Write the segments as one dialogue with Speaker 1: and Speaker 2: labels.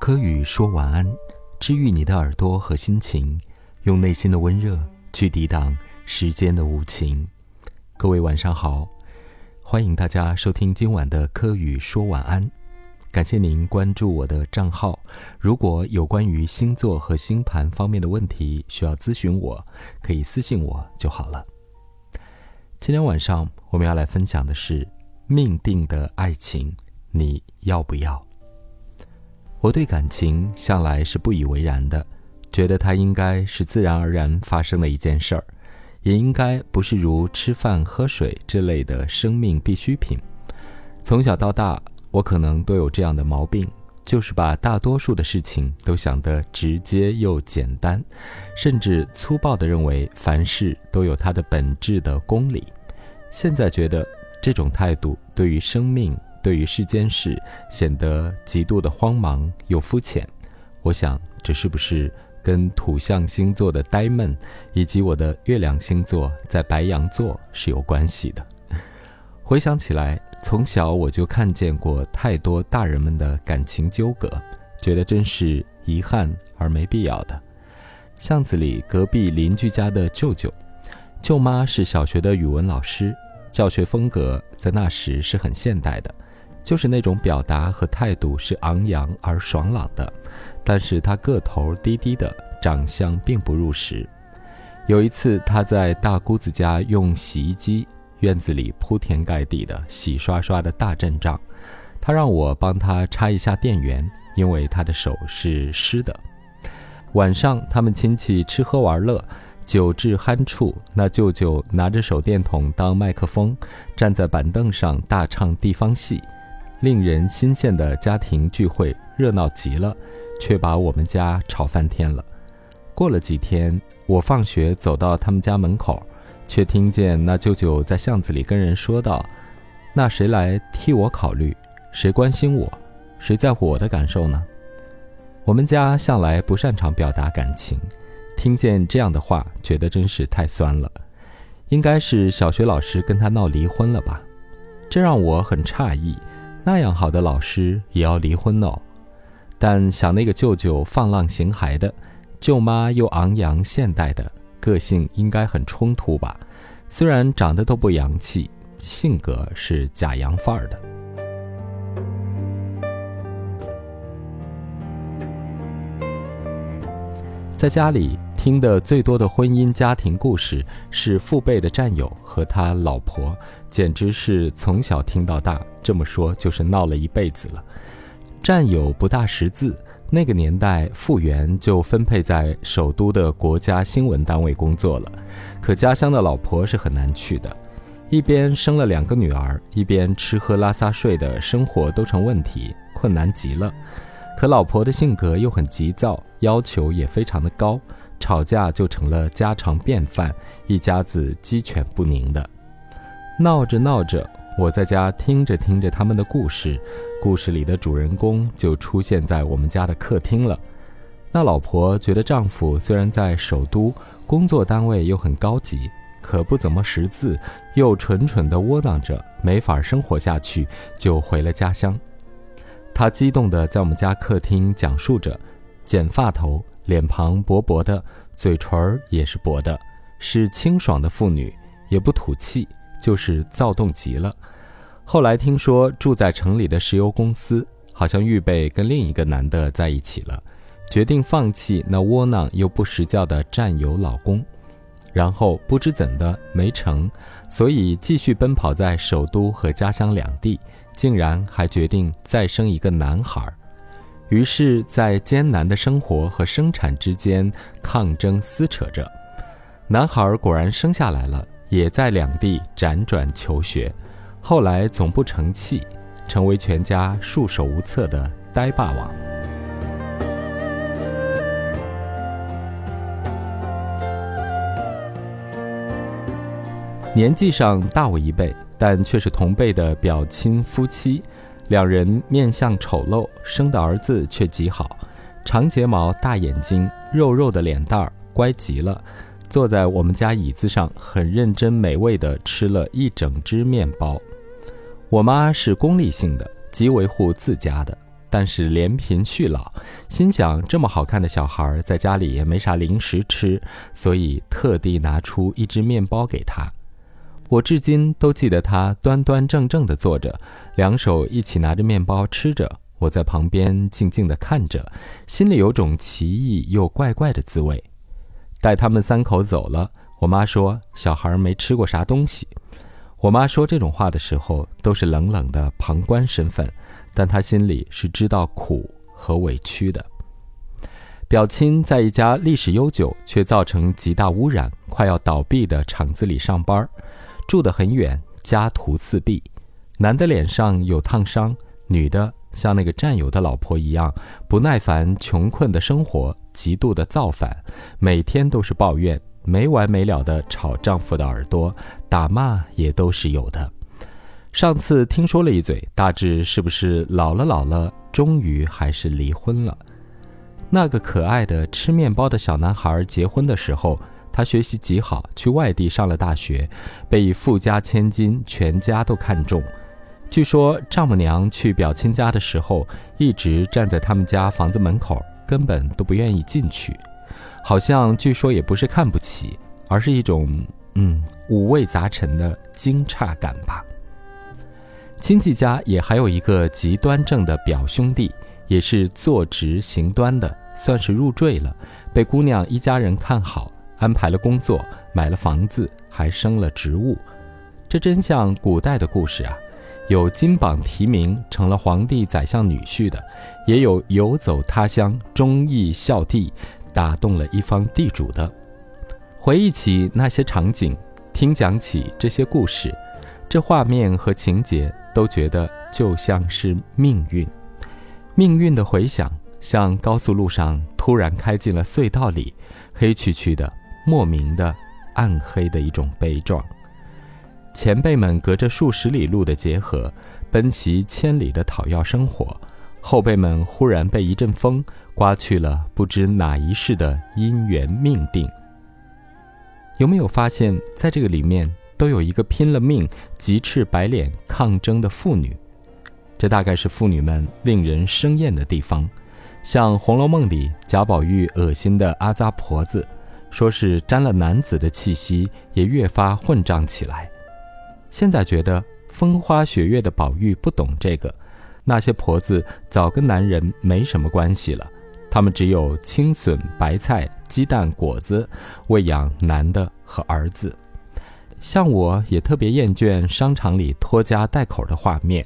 Speaker 1: 柯宇说晚安，治愈你的耳朵和心情，用内心的温热去抵挡时间的无情。各位晚上好，欢迎大家收听今晚的柯宇说晚安。感谢您关注我的账号。如果有关于星座和星盘方面的问题需要咨询我，可以私信我就好了。今天晚上我们要来分享的是命定的爱情，你要不要？我对感情向来是不以为然的，觉得它应该是自然而然发生的一件事儿，也应该不是如吃饭喝水这类的生命必需品。从小到大，我可能都有这样的毛病，就是把大多数的事情都想得直接又简单，甚至粗暴地认为凡事都有它的本质的公理。现在觉得这种态度对于生命。对于世间事显得极度的慌忙又肤浅，我想这是不是跟土象星座的呆闷，以及我的月亮星座在白羊座是有关系的？回想起来，从小我就看见过太多大人们的感情纠葛，觉得真是遗憾而没必要的。巷子里隔壁邻居家的舅舅，舅妈是小学的语文老师，教学风格在那时是很现代的。就是那种表达和态度是昂扬而爽朗的，但是他个头低低的，长相并不入时。有一次，他在大姑子家用洗衣机，院子里铺天盖地的洗刷刷的大阵仗，他让我帮他插一下电源，因为他的手是湿的。晚上，他们亲戚吃喝玩乐，酒至酣处，那舅舅拿着手电筒当麦克风，站在板凳上大唱地方戏。令人心羡的家庭聚会热闹极了，却把我们家吵翻天了。过了几天，我放学走到他们家门口，却听见那舅舅在巷子里跟人说道：“那谁来替我考虑？谁关心我？谁在乎我的感受呢？”我们家向来不擅长表达感情，听见这样的话，觉得真是太酸了。应该是小学老师跟他闹离婚了吧？这让我很诧异。那样好的老师也要离婚哦，但想那个舅舅放浪形骸的，舅妈又昂扬现代的，个性应该很冲突吧？虽然长得都不洋气，性格是假洋范儿的。在家里听的最多的婚姻家庭故事是父辈的战友和他老婆，简直是从小听到大。这么说就是闹了一辈子了。战友不大识字，那个年代复员就分配在首都的国家新闻单位工作了。可家乡的老婆是很难去的，一边生了两个女儿，一边吃喝拉撒睡的生活都成问题，困难极了。可老婆的性格又很急躁，要求也非常的高，吵架就成了家常便饭，一家子鸡犬不宁的。闹着闹着，我在家听着听着他们的故事，故事里的主人公就出现在我们家的客厅了。那老婆觉得丈夫虽然在首都工作单位又很高级，可不怎么识字，又蠢蠢的窝囊着，没法生活下去，就回了家乡。她激动地在我们家客厅讲述着：剪发头，脸庞薄薄的，嘴唇儿也是薄的，是清爽的妇女，也不吐气，就是躁动极了。后来听说住在城里的石油公司，好像预备跟另一个男的在一起了，决定放弃那窝囊又不识教的战友老公，然后不知怎的没成，所以继续奔跑在首都和家乡两地。竟然还决定再生一个男孩儿，于是，在艰难的生活和生产之间抗争撕扯着，男孩果然生下来了，也在两地辗转求学，后来总不成器，成为全家束手无策的呆霸王。年纪上大我一辈。但却是同辈的表亲夫妻，两人面相丑陋，生的儿子却极好，长睫毛、大眼睛、肉肉的脸蛋儿，乖极了。坐在我们家椅子上，很认真美味地吃了一整只面包。我妈是功利性的，极维护自家的，但是怜贫恤老，心想这么好看的小孩在家里也没啥零食吃，所以特地拿出一只面包给他。我至今都记得他端端正正地坐着，两手一起拿着面包吃着。我在旁边静静地看着，心里有种奇异又怪怪的滋味。待他们三口走了，我妈说小孩没吃过啥东西。我妈说这种话的时候，都是冷冷的旁观身份，但她心里是知道苦和委屈的。表亲在一家历史悠久却造成极大污染、快要倒闭的厂子里上班，住得很远，家徒四壁。男的脸上有烫伤，女的。像那个战友的老婆一样，不耐烦穷困的生活，极度的造反，每天都是抱怨，没完没了的吵丈夫的耳朵，打骂也都是有的。上次听说了一嘴，大致是不是老了老了，终于还是离婚了？那个可爱的吃面包的小男孩结婚的时候，他学习极好，去外地上了大学，被富家千金全家都看中。据说丈母娘去表亲家的时候，一直站在他们家房子门口，根本都不愿意进去，好像据说也不是看不起，而是一种嗯五味杂陈的惊诧感吧。亲戚家也还有一个极端正的表兄弟，也是坐直行端的，算是入赘了，被姑娘一家人看好，安排了工作，买了房子，还升了职务，这真像古代的故事啊。有金榜题名成了皇帝宰相女婿的，也有游走他乡忠义孝弟，打动了一方地主的。回忆起那些场景，听讲起这些故事，这画面和情节都觉得就像是命运，命运的回响，像高速路上突然开进了隧道里，黑黢黢的，莫名的暗黑的一种悲壮。前辈们隔着数十里路的结合，奔袭千里的讨要生活；后辈们忽然被一阵风刮去了不知哪一世的姻缘命定。有没有发现，在这个里面都有一个拼了命、急赤白脸抗争的妇女？这大概是妇女们令人生厌的地方。像《红楼梦》里贾宝玉恶心的阿扎婆子，说是沾了男子的气息，也越发混账起来。现在觉得风花雪月的宝玉不懂这个，那些婆子早跟男人没什么关系了，他们只有青笋、白菜、鸡蛋、果子喂养男的和儿子。像我也特别厌倦商场里拖家带口的画面，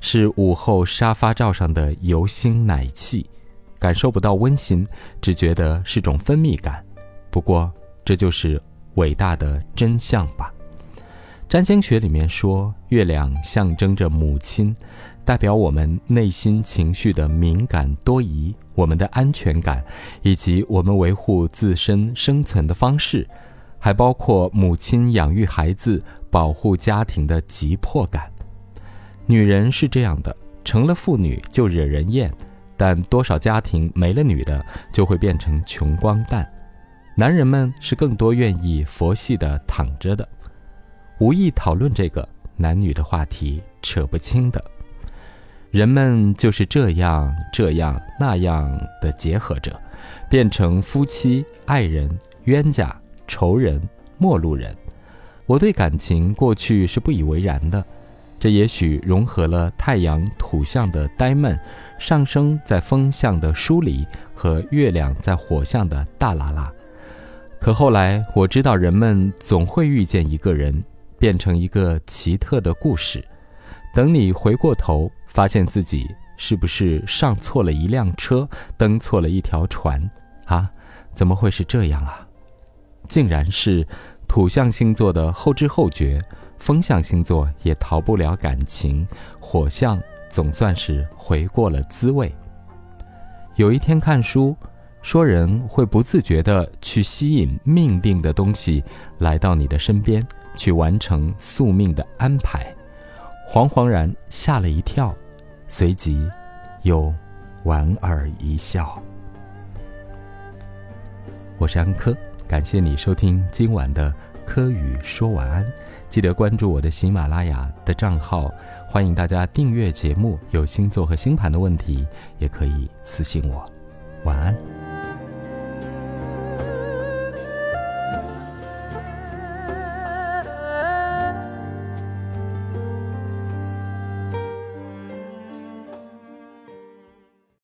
Speaker 1: 是午后沙发罩上的油腥奶气，感受不到温馨，只觉得是种分泌感。不过这就是伟大的真相吧。占星学里面说，月亮象征着母亲，代表我们内心情绪的敏感多疑，我们的安全感，以及我们维护自身生存的方式，还包括母亲养育孩子、保护家庭的急迫感。女人是这样的，成了妇女就惹人厌，但多少家庭没了女的就会变成穷光蛋。男人们是更多愿意佛系的躺着的。无意讨论这个男女的话题，扯不清的。人们就是这样、这样、那样的结合着，变成夫妻、爱人、冤家、仇人、陌路人。我对感情过去是不以为然的，这也许融合了太阳土象的呆闷，上升在风象的疏离，和月亮在火象的大拉拉。可后来我知道，人们总会遇见一个人。变成一个奇特的故事。等你回过头，发现自己是不是上错了一辆车，登错了一条船？啊，怎么会是这样啊？竟然是土象星座的后知后觉，风象星座也逃不了感情，火象总算是回过了滋味。有一天看书，说人会不自觉地去吸引命定的东西来到你的身边。去完成宿命的安排，惶惶然吓了一跳，随即又莞尔一笑。我是安科，感谢你收听今晚的科语说晚安。记得关注我的喜马拉雅的账号，欢迎大家订阅节目。有星座和星盘的问题，也可以私信我。晚安。